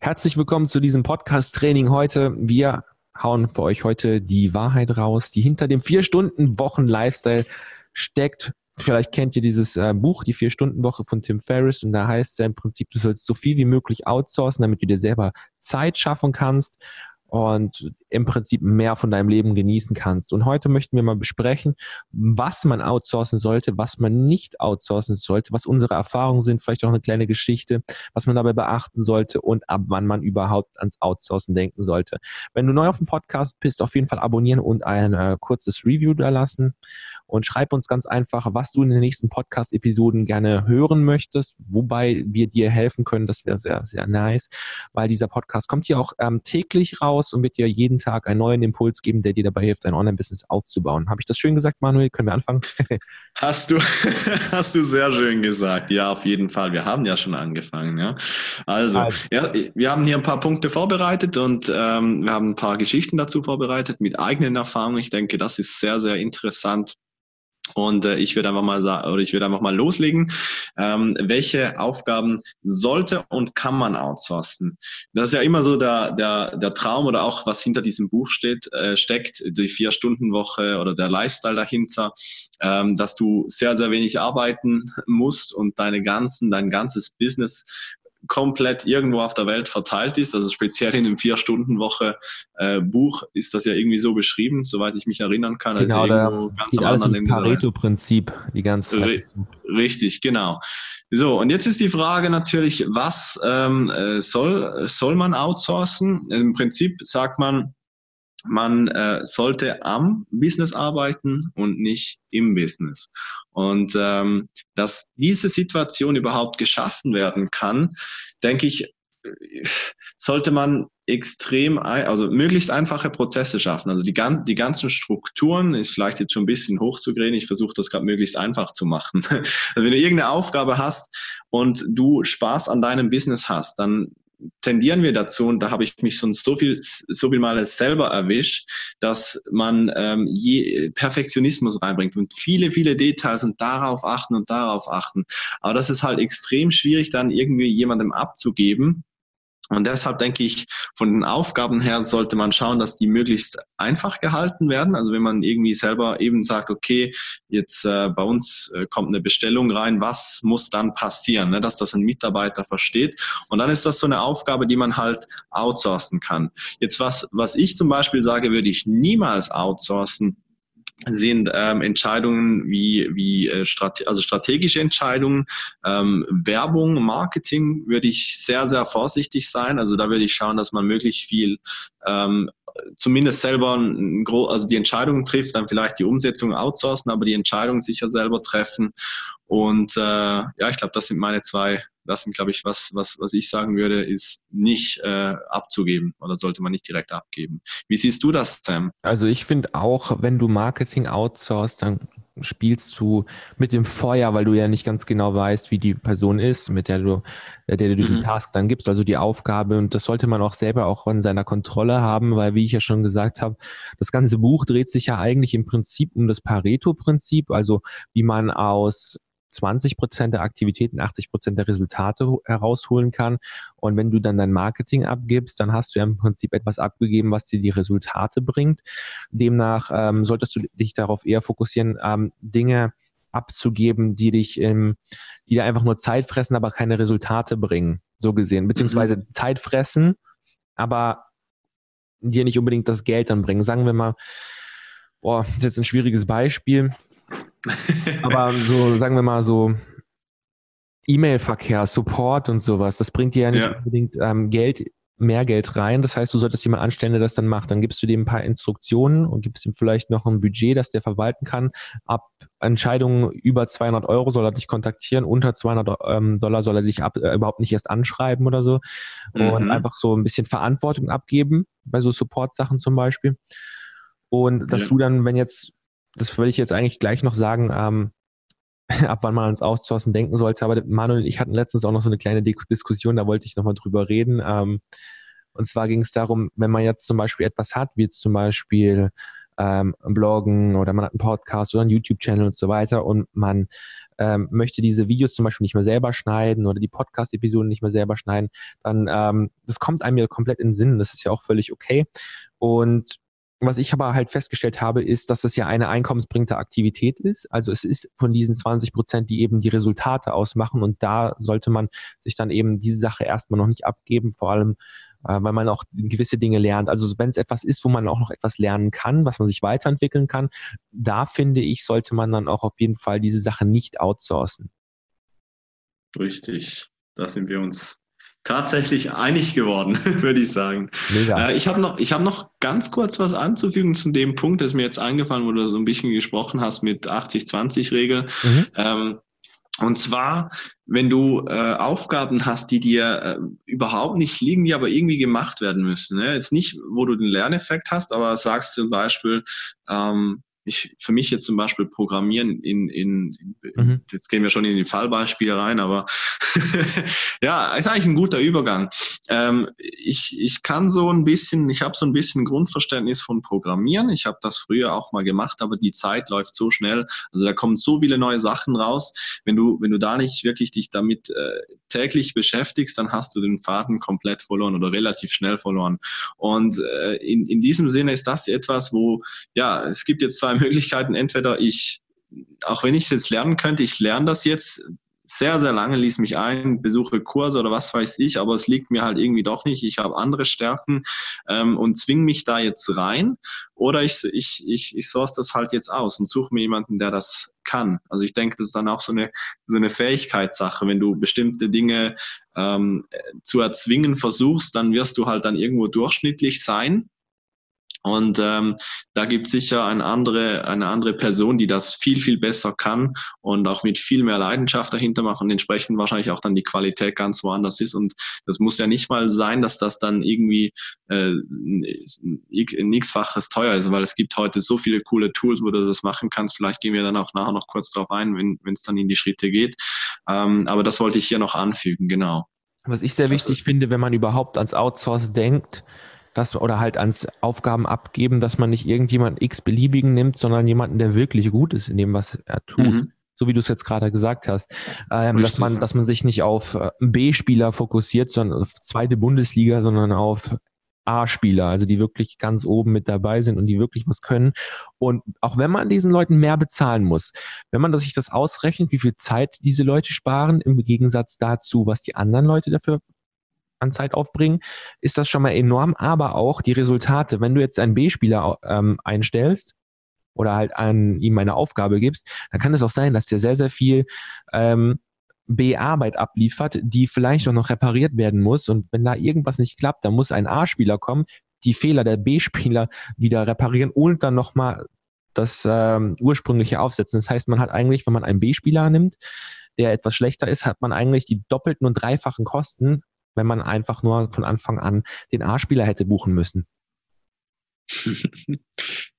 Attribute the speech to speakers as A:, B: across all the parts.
A: Herzlich willkommen zu diesem Podcast-Training heute. Wir hauen für euch heute die Wahrheit raus, die hinter dem Vier-Stunden-Wochen-Lifestyle steckt. Vielleicht kennt ihr dieses äh, Buch, die Vier-Stunden-Woche von Tim Ferriss, und da heißt es ja im Prinzip, du sollst so viel wie möglich outsourcen, damit du dir selber Zeit schaffen kannst und im Prinzip mehr von deinem Leben genießen kannst. Und heute möchten wir mal besprechen, was man outsourcen sollte, was man nicht outsourcen sollte, was unsere Erfahrungen sind, vielleicht auch eine kleine Geschichte, was man dabei beachten sollte und ab wann man überhaupt ans Outsourcen denken sollte. Wenn du neu auf dem Podcast bist, auf jeden Fall abonnieren und ein äh, kurzes Review da lassen und schreib uns ganz einfach, was du in den nächsten Podcast-Episoden gerne hören möchtest, wobei wir dir helfen können. Das wäre sehr, sehr nice, weil dieser Podcast kommt hier auch ähm, täglich raus und wird dir jeden Tag einen neuen Impuls geben, der dir dabei hilft, dein Online-Business aufzubauen. Habe ich das schön gesagt, Manuel? Können wir anfangen?
B: hast du, hast du sehr schön gesagt. Ja, auf jeden Fall. Wir haben ja schon angefangen. Ja. Also, also. Ja, wir haben hier ein paar Punkte vorbereitet und ähm, wir haben ein paar Geschichten dazu vorbereitet mit eigenen Erfahrungen. Ich denke, das ist sehr, sehr interessant und äh, ich würde einfach mal sagen, oder ich würde einfach mal loslegen. Ähm, welche Aufgaben sollte und kann man outsourcen? Das ist ja immer so der, der, der Traum oder auch was hinter diesem Buch steht, äh, steckt, die Vier-Stunden-Woche oder der Lifestyle dahinter, ähm, dass du sehr, sehr wenig arbeiten musst und deine ganzen, dein ganzes Business komplett irgendwo auf der Welt verteilt ist. Also speziell in dem Vier-Stunden-Woche-Buch äh, ist das ja irgendwie so beschrieben, soweit ich mich erinnern kann.
A: Also genau, also ganz am anderen Ende. Pareto-Prinzip die ganze Zeit.
B: Richtig, genau. So, und jetzt ist die Frage natürlich, was ähm, äh, soll, soll man outsourcen? Im Prinzip sagt man, man äh, sollte am Business arbeiten und nicht im Business. Und ähm, dass diese Situation überhaupt geschaffen werden kann, denke ich, sollte man extrem, also möglichst einfache Prozesse schaffen. Also die, die ganzen Strukturen ist vielleicht jetzt schon ein bisschen hochzugehen. Ich versuche das gerade möglichst einfach zu machen. Also wenn du irgendeine Aufgabe hast und du Spaß an deinem Business hast, dann tendieren wir dazu, und da habe ich mich schon so viel, so viel Mal selber erwischt, dass man ähm, je Perfektionismus reinbringt und viele, viele Details und darauf achten und darauf achten. Aber das ist halt extrem schwierig, dann irgendwie jemandem abzugeben, und deshalb denke ich, von den Aufgaben her sollte man schauen, dass die möglichst einfach gehalten werden. Also wenn man irgendwie selber eben sagt, okay, jetzt äh, bei uns äh, kommt eine Bestellung rein, was muss dann passieren, ne? dass das ein Mitarbeiter versteht. Und dann ist das so eine Aufgabe, die man halt outsourcen kann. Jetzt was, was ich zum Beispiel sage, würde ich niemals outsourcen, sind ähm, Entscheidungen wie, wie äh, strate also strategische Entscheidungen, ähm, Werbung, Marketing würde ich sehr, sehr vorsichtig sein. Also da würde ich schauen, dass man möglichst viel ähm, zumindest selber also die Entscheidungen trifft, dann vielleicht die Umsetzung outsourcen, aber die Entscheidung sicher selber treffen. Und äh, ja, ich glaube, das sind meine zwei das sind, glaube ich, was, was, was ich sagen würde, ist nicht äh, abzugeben oder sollte man nicht direkt abgeben. Wie siehst du das, Sam?
A: Also ich finde auch, wenn du Marketing outsourcest, dann spielst du mit dem Feuer, weil du ja nicht ganz genau weißt, wie die Person ist, mit der du, der, der du mhm. den Task dann gibst, also die Aufgabe. Und das sollte man auch selber auch in seiner Kontrolle haben, weil, wie ich ja schon gesagt habe, das ganze Buch dreht sich ja eigentlich im Prinzip um das Pareto-Prinzip, also wie man aus 20 Prozent der Aktivitäten 80 Prozent der Resultate herausholen kann. Und wenn du dann dein Marketing abgibst, dann hast du ja im Prinzip etwas abgegeben, was dir die Resultate bringt. Demnach ähm, solltest du dich darauf eher fokussieren, ähm, Dinge abzugeben, die dich, ähm, die dir einfach nur Zeit fressen, aber keine Resultate bringen, so gesehen. Beziehungsweise mhm. Zeit fressen, aber dir nicht unbedingt das Geld dann bringen. Sagen wir mal, boah, das ist jetzt ein schwieriges Beispiel. Aber so, sagen wir mal so, E-Mail-Verkehr, Support und sowas, das bringt dir ja nicht ja. unbedingt ähm, Geld, mehr Geld rein. Das heißt, du solltest jemanden anstellen, der das dann macht. Dann gibst du dem ein paar Instruktionen und gibst ihm vielleicht noch ein Budget, das der verwalten kann. Ab Entscheidungen über 200 Euro soll er dich kontaktieren, unter 200 ähm, Dollar soll er dich ab, äh, überhaupt nicht erst anschreiben oder so. Mhm. Und einfach so ein bisschen Verantwortung abgeben, bei so Support-Sachen zum Beispiel. Und dass ja. du dann, wenn jetzt das würde ich jetzt eigentlich gleich noch sagen, ähm, ab wann man ans Outsourcen denken sollte. Aber Manuel und ich hatten letztens auch noch so eine kleine Diskussion, da wollte ich nochmal drüber reden. Ähm, und zwar ging es darum, wenn man jetzt zum Beispiel etwas hat, wie zum Beispiel ähm, Bloggen oder man hat einen Podcast oder einen YouTube-Channel und so weiter und man ähm, möchte diese Videos zum Beispiel nicht mehr selber schneiden oder die Podcast-Episoden nicht mehr selber schneiden, dann ähm, das kommt einem ja komplett in den Sinn. Das ist ja auch völlig okay. Und was ich aber halt festgestellt habe, ist, dass es ja eine einkommensbringende Aktivität ist. Also es ist von diesen 20 Prozent, die eben die Resultate ausmachen. Und da sollte man sich dann eben diese Sache erstmal noch nicht abgeben, vor allem, äh, weil man auch gewisse Dinge lernt. Also wenn es etwas ist, wo man auch noch etwas lernen kann, was man sich weiterentwickeln kann, da finde ich, sollte man dann auch auf jeden Fall diese Sache nicht outsourcen.
B: Richtig. Da sind wir uns tatsächlich einig geworden, würde ich sagen. Mega. Äh, ich habe noch, hab noch ganz kurz was anzufügen zu dem Punkt, das mir jetzt eingefallen, wo du so ein bisschen gesprochen hast mit 80-20-Regel. Mhm. Ähm, und zwar, wenn du äh, Aufgaben hast, die dir äh, überhaupt nicht liegen, die aber irgendwie gemacht werden müssen. Ne? Jetzt nicht, wo du den Lerneffekt hast, aber sagst zum Beispiel, ähm, ich, für mich jetzt zum Beispiel Programmieren in, in, in mhm. jetzt gehen wir schon in die Fallbeispiele rein, aber ja, ist eigentlich ein guter Übergang. Ähm, ich, ich kann so ein bisschen, ich habe so ein bisschen Grundverständnis von Programmieren. Ich habe das früher auch mal gemacht, aber die Zeit läuft so schnell. Also da kommen so viele neue Sachen raus. Wenn du, wenn du da nicht wirklich dich damit äh, täglich beschäftigst, dann hast du den Faden komplett verloren oder relativ schnell verloren. Und äh, in, in diesem Sinne ist das etwas, wo, ja, es gibt jetzt zwei Möglichkeiten. Entweder ich, auch wenn ich es jetzt lernen könnte, ich lerne das jetzt sehr, sehr lange, ließ mich ein, besuche Kurse oder was weiß ich, aber es liegt mir halt irgendwie doch nicht. Ich habe andere Stärken ähm, und zwinge mich da jetzt rein. Oder ich, ich, ich, ich source das halt jetzt aus und suche mir jemanden, der das kann. Also ich denke, das ist dann auch so eine, so eine Fähigkeitssache. Wenn du bestimmte Dinge ähm, zu erzwingen versuchst, dann wirst du halt dann irgendwo durchschnittlich sein und ähm, da gibt es sicher eine andere, eine andere Person, die das viel, viel besser kann und auch mit viel mehr Leidenschaft dahinter macht und entsprechend wahrscheinlich auch dann die Qualität ganz woanders ist. Und das muss ja nicht mal sein, dass das dann irgendwie äh, x-faches teuer ist, weil es gibt heute so viele coole Tools, wo du das machen kannst. Vielleicht gehen wir dann auch nachher noch kurz darauf ein, wenn es dann in die Schritte geht. Ähm, aber das wollte ich hier noch anfügen, genau.
A: Was ich sehr wichtig also, finde, wenn man überhaupt ans Outsource denkt, dass, oder halt ans Aufgaben abgeben, dass man nicht irgendjemand x-beliebigen nimmt, sondern jemanden, der wirklich gut ist in dem, was er tut. Mhm. So wie du es jetzt gerade gesagt hast, ähm, dass man, dass man sich nicht auf äh, B-Spieler fokussiert, sondern auf zweite Bundesliga, sondern auf A-Spieler, also die wirklich ganz oben mit dabei sind und die wirklich was können. Und auch wenn man diesen Leuten mehr bezahlen muss, wenn man sich das ausrechnet, wie viel Zeit diese Leute sparen, im Gegensatz dazu, was die anderen Leute dafür an Zeit aufbringen, ist das schon mal enorm. Aber auch die Resultate, wenn du jetzt einen B-Spieler ähm, einstellst oder halt an ihm eine Aufgabe gibst, dann kann es auch sein, dass der sehr, sehr viel ähm, B-Arbeit abliefert, die vielleicht auch noch repariert werden muss. Und wenn da irgendwas nicht klappt, dann muss ein A-Spieler kommen, die Fehler der B-Spieler wieder reparieren und dann nochmal das ähm, ursprüngliche aufsetzen. Das heißt, man hat eigentlich, wenn man einen B-Spieler nimmt, der etwas schlechter ist, hat man eigentlich die doppelten und dreifachen Kosten wenn man einfach nur von Anfang an den A-Spieler hätte buchen müssen.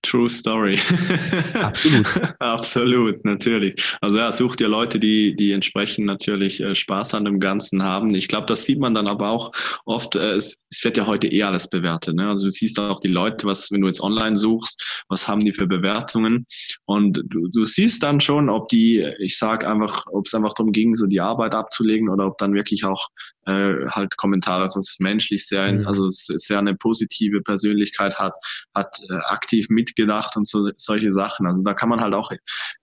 B: True Story. Absolut. Absolut, natürlich. Also ja, such dir Leute, die, die entsprechend natürlich äh, Spaß an dem Ganzen haben. Ich glaube, das sieht man dann aber auch oft, äh, es, es wird ja heute eh alles bewertet. Ne? Also du siehst auch die Leute, was, wenn du jetzt online suchst, was haben die für Bewertungen? Und du, du siehst dann schon, ob die, ich sag einfach, ob es einfach darum ging, so die Arbeit abzulegen oder ob dann wirklich auch äh, halt Kommentare, sonst menschlich sehr, mhm. also sehr eine positive Persönlichkeit hat, hat äh, aktiv mitgedacht und so, solche Sachen. Also da kann man halt auch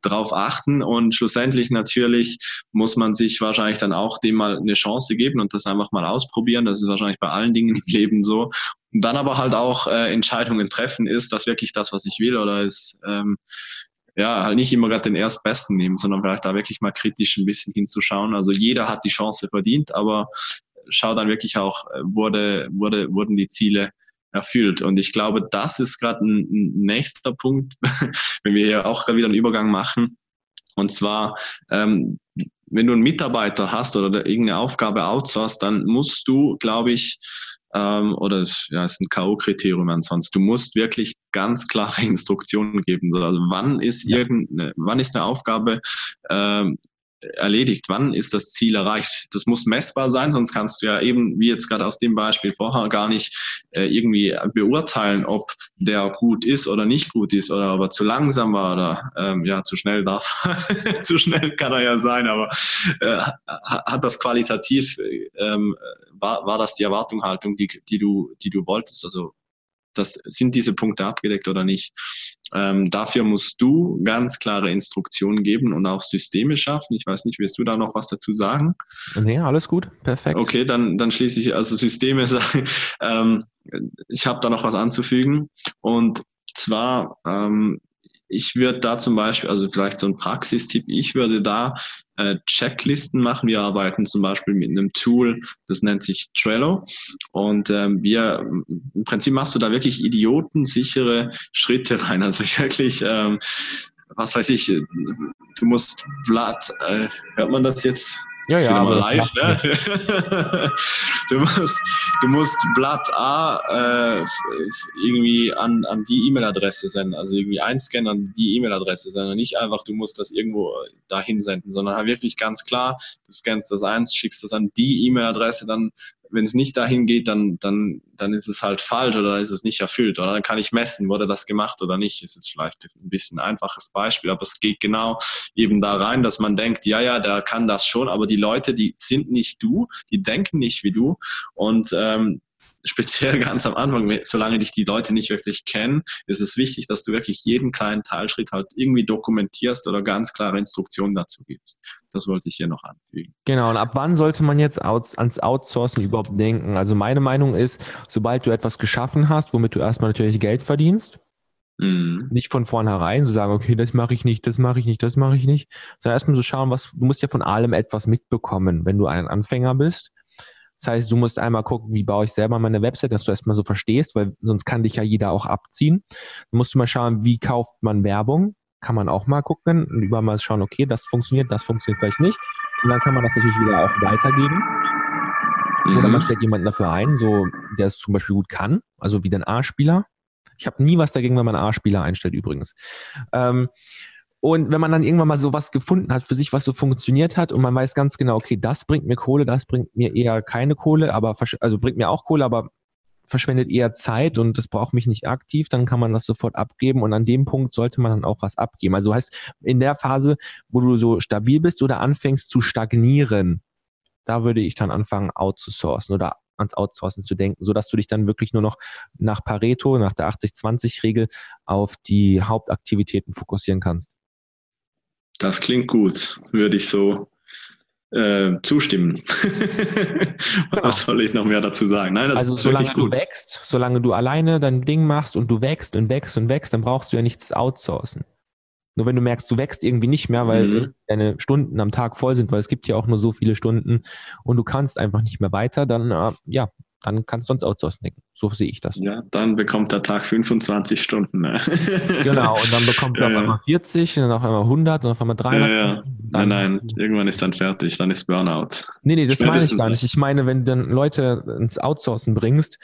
B: drauf achten und schlussendlich natürlich muss man sich wahrscheinlich dann auch dem mal eine Chance geben und das einfach mal ausprobieren. Das ist wahrscheinlich bei allen Dingen im Leben so. Und dann aber halt auch äh, Entscheidungen treffen, ist das wirklich das, was ich will oder ist ähm, ja, halt nicht immer gerade den Erstbesten nehmen, sondern vielleicht da wirklich mal kritisch ein bisschen hinzuschauen. Also jeder hat die Chance verdient, aber schau dann wirklich auch, äh, wurde, wurde, wurden die Ziele erfüllt. Und ich glaube, das ist gerade ein, ein, nächster Punkt, wenn wir hier auch gerade wieder einen Übergang machen. Und zwar, ähm, wenn du einen Mitarbeiter hast oder irgendeine Aufgabe outsourcest, dann musst du, glaube ich, ähm, oder es ja, ist ein K.O.-Kriterium ansonsten. Du musst wirklich ganz klare Instruktionen geben. Also wann ist irgendeine, wann ist eine Aufgabe ähm, erledigt? Wann ist das Ziel erreicht? Das muss messbar sein, sonst kannst du ja eben, wie jetzt gerade aus dem Beispiel vorher, gar nicht äh, irgendwie beurteilen, ob der gut ist oder nicht gut ist oder ob er zu langsam war oder ähm, ja, zu schnell darf. zu schnell kann er ja sein, aber äh, hat das qualitativ, ähm, war, war das die Erwartungshaltung, die, die, du, die du wolltest? Also das sind diese Punkte abgedeckt oder nicht. Ähm, dafür musst du ganz klare Instruktionen geben und auch Systeme schaffen. Ich weiß nicht, wirst du da noch was dazu sagen?
A: Nee, alles gut, perfekt.
B: Okay, dann, dann schließe ich, also Systeme sagen, ähm, ich habe da noch was anzufügen. Und zwar ähm, ich würde da zum Beispiel, also vielleicht so ein Praxistipp, ich würde da äh, Checklisten machen. Wir arbeiten zum Beispiel mit einem Tool, das nennt sich Trello. Und ähm, wir, im Prinzip machst du da wirklich idiotensichere Schritte rein. Also wirklich, ähm, was weiß ich, du musst Blatt, äh, hört man das jetzt?
A: Ja, ja, aber
B: live, ne? du, musst, du musst Blatt A äh, irgendwie an, an die E-Mail-Adresse senden, also irgendwie einscannen an die E-Mail-Adresse senden. Nicht einfach, du musst das irgendwo dahin senden, sondern halt wirklich ganz klar, du scannst das ein, schickst das an die E-Mail-Adresse, dann wenn es nicht dahin geht, dann, dann, dann ist es halt falsch oder ist es nicht erfüllt. Oder dann kann ich messen, wurde das gemacht oder nicht. Ist jetzt vielleicht ein bisschen ein einfaches Beispiel, aber es geht genau eben da rein, dass man denkt, ja, ja, der kann das schon, aber die Leute, die sind nicht du, die denken nicht wie du und ähm, speziell ganz am Anfang, solange dich die Leute nicht wirklich kennen, ist es wichtig, dass du wirklich jeden kleinen Teilschritt halt irgendwie dokumentierst oder ganz klare Instruktionen dazu gibst. Das wollte ich hier noch anfügen.
A: Genau, und ab wann sollte man jetzt ans Outsourcen überhaupt denken? Also meine Meinung ist, sobald du etwas geschaffen hast, womit du erstmal natürlich Geld verdienst, Mhm. Nicht von vornherein so sagen, okay, das mache ich nicht, das mache ich nicht, das mache ich nicht, sondern erstmal so schauen, was, du musst ja von allem etwas mitbekommen, wenn du ein Anfänger bist. Das heißt, du musst einmal gucken, wie baue ich selber meine Website, dass du erstmal so verstehst, weil sonst kann dich ja jeder auch abziehen. Dann musst du mal schauen, wie kauft man Werbung. Kann man auch mal gucken und überall mal schauen, okay, das funktioniert, das funktioniert vielleicht nicht. Und dann kann man das natürlich wieder auch weitergeben. Mhm. Oder man stellt jemanden dafür ein, so der es zum Beispiel gut kann, also wie den A-Spieler. Ich habe nie was dagegen, wenn man A-Spieler einstellt übrigens. Ähm, und wenn man dann irgendwann mal sowas gefunden hat für sich, was so funktioniert hat und man weiß ganz genau, okay, das bringt mir Kohle, das bringt mir eher keine Kohle, aber also bringt mir auch Kohle, aber verschwendet eher Zeit und das braucht mich nicht aktiv, dann kann man das sofort abgeben und an dem Punkt sollte man dann auch was abgeben. Also heißt, in der Phase, wo du so stabil bist oder anfängst zu stagnieren, da würde ich dann anfangen, outzusourcen oder ans Outsourcen zu denken, so dass du dich dann wirklich nur noch nach Pareto, nach der 80-20-Regel auf die Hauptaktivitäten fokussieren kannst.
B: Das klingt gut, würde ich so äh, zustimmen. Was soll ich noch mehr dazu sagen?
A: Nein, das also ist solange du wächst, solange du alleine dein Ding machst und du wächst und wächst und wächst, dann brauchst du ja nichts outsourcen. Nur wenn du merkst, du wächst irgendwie nicht mehr, weil mhm. deine Stunden am Tag voll sind, weil es gibt ja auch nur so viele Stunden und du kannst einfach nicht mehr weiter, dann äh, ja, dann kannst du sonst outsourcen denken. So sehe ich das.
B: Ja, dann bekommt der Tag 25 Stunden. Ne?
A: genau, und dann bekommt er ja. auf einmal 40, dann auf einmal 100, dann auf einmal 300. Ja, ja.
B: Nein, nein, irgendwann ist dann fertig, dann ist Burnout.
A: Nee, nee, das meine ich gar nicht. Ich meine, wenn du dann Leute ins Outsourcen bringst,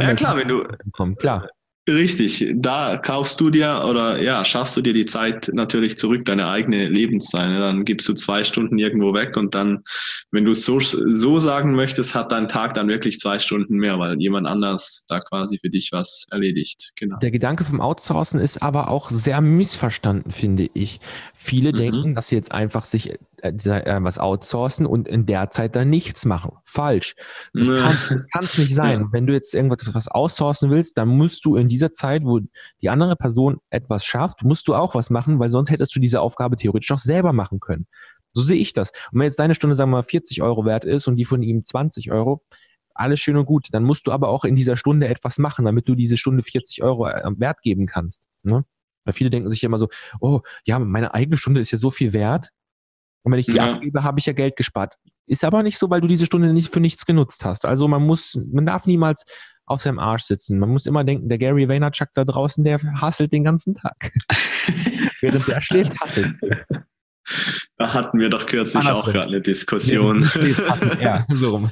B: ja, klar, wenn du,
A: kommen. klar.
B: Richtig, da kaufst du dir oder ja, schaffst du dir die Zeit natürlich zurück, deine eigene Lebenszeit. Ne? Dann gibst du zwei Stunden irgendwo weg und dann, wenn du so, so sagen möchtest, hat dein Tag dann wirklich zwei Stunden mehr, weil jemand anders da quasi für dich was erledigt.
A: Genau. Der Gedanke vom Outsourcen ist aber auch sehr missverstanden, finde ich. Viele mhm. denken, dass sie jetzt einfach sich äh, äh, was outsourcen und in der Zeit dann nichts machen. Falsch. Das kann es nicht sein. Ja. Wenn du jetzt irgendwas was outsourcen willst, dann musst du in dieser Zeit, wo die andere Person etwas schafft, musst du auch was machen, weil sonst hättest du diese Aufgabe theoretisch noch selber machen können. So sehe ich das. Und wenn jetzt deine Stunde, sagen wir mal, 40 Euro wert ist und die von ihm 20 Euro, alles schön und gut. Dann musst du aber auch in dieser Stunde etwas machen, damit du diese Stunde 40 Euro äh, Wert geben kannst. Ne? Weil viele denken sich immer so, oh, ja, meine eigene Stunde ist ja so viel wert. Und wenn ich die ja. abgebe, habe ich ja Geld gespart. Ist aber nicht so, weil du diese Stunde nicht für nichts genutzt hast. Also man muss, man darf niemals auf seinem Arsch sitzen. Man muss immer denken, der Gary Vaynerchuk da draußen, der hasselt den ganzen Tag. Während der schläft, hasselt.
B: Da hatten wir doch kürzlich Andersrum. auch gerade eine Diskussion. ja, so rum.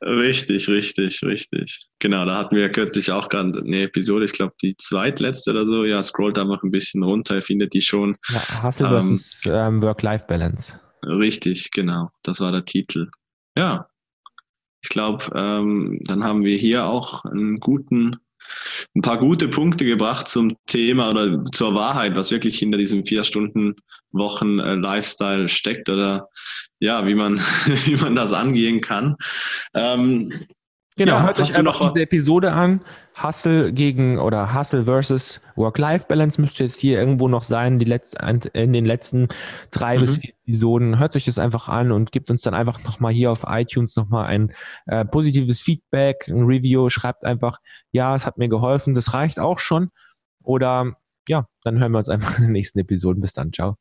B: richtig, richtig, richtig. Genau, da hatten wir kürzlich auch gerade eine Episode, ich glaube die zweitletzte oder so. Ja, scrollt da noch ein bisschen runter, findet die schon.
A: Ja, Hustle ähm, versus ähm, Work-Life-Balance.
B: Richtig, genau. Das war der Titel. Ja. Ich glaube, ähm, dann haben wir hier auch einen guten, ein paar gute Punkte gebracht zum Thema oder zur Wahrheit, was wirklich hinter diesem vier Stunden Wochen äh, Lifestyle steckt oder ja, wie man, wie man das angehen kann. Ähm,
A: Genau, ja, hört euch einfach diese Episode an. Hustle gegen oder Hustle versus Work-Life-Balance müsste jetzt hier irgendwo noch sein, die letzten, in den letzten drei mhm. bis vier Episoden. Hört euch das einfach an und gibt uns dann einfach nochmal hier auf iTunes nochmal ein äh, positives Feedback, ein Review. Schreibt einfach, ja, es hat mir geholfen, das reicht auch schon. Oder ja, dann hören wir uns einfach in den nächsten Episoden. Bis dann, ciao.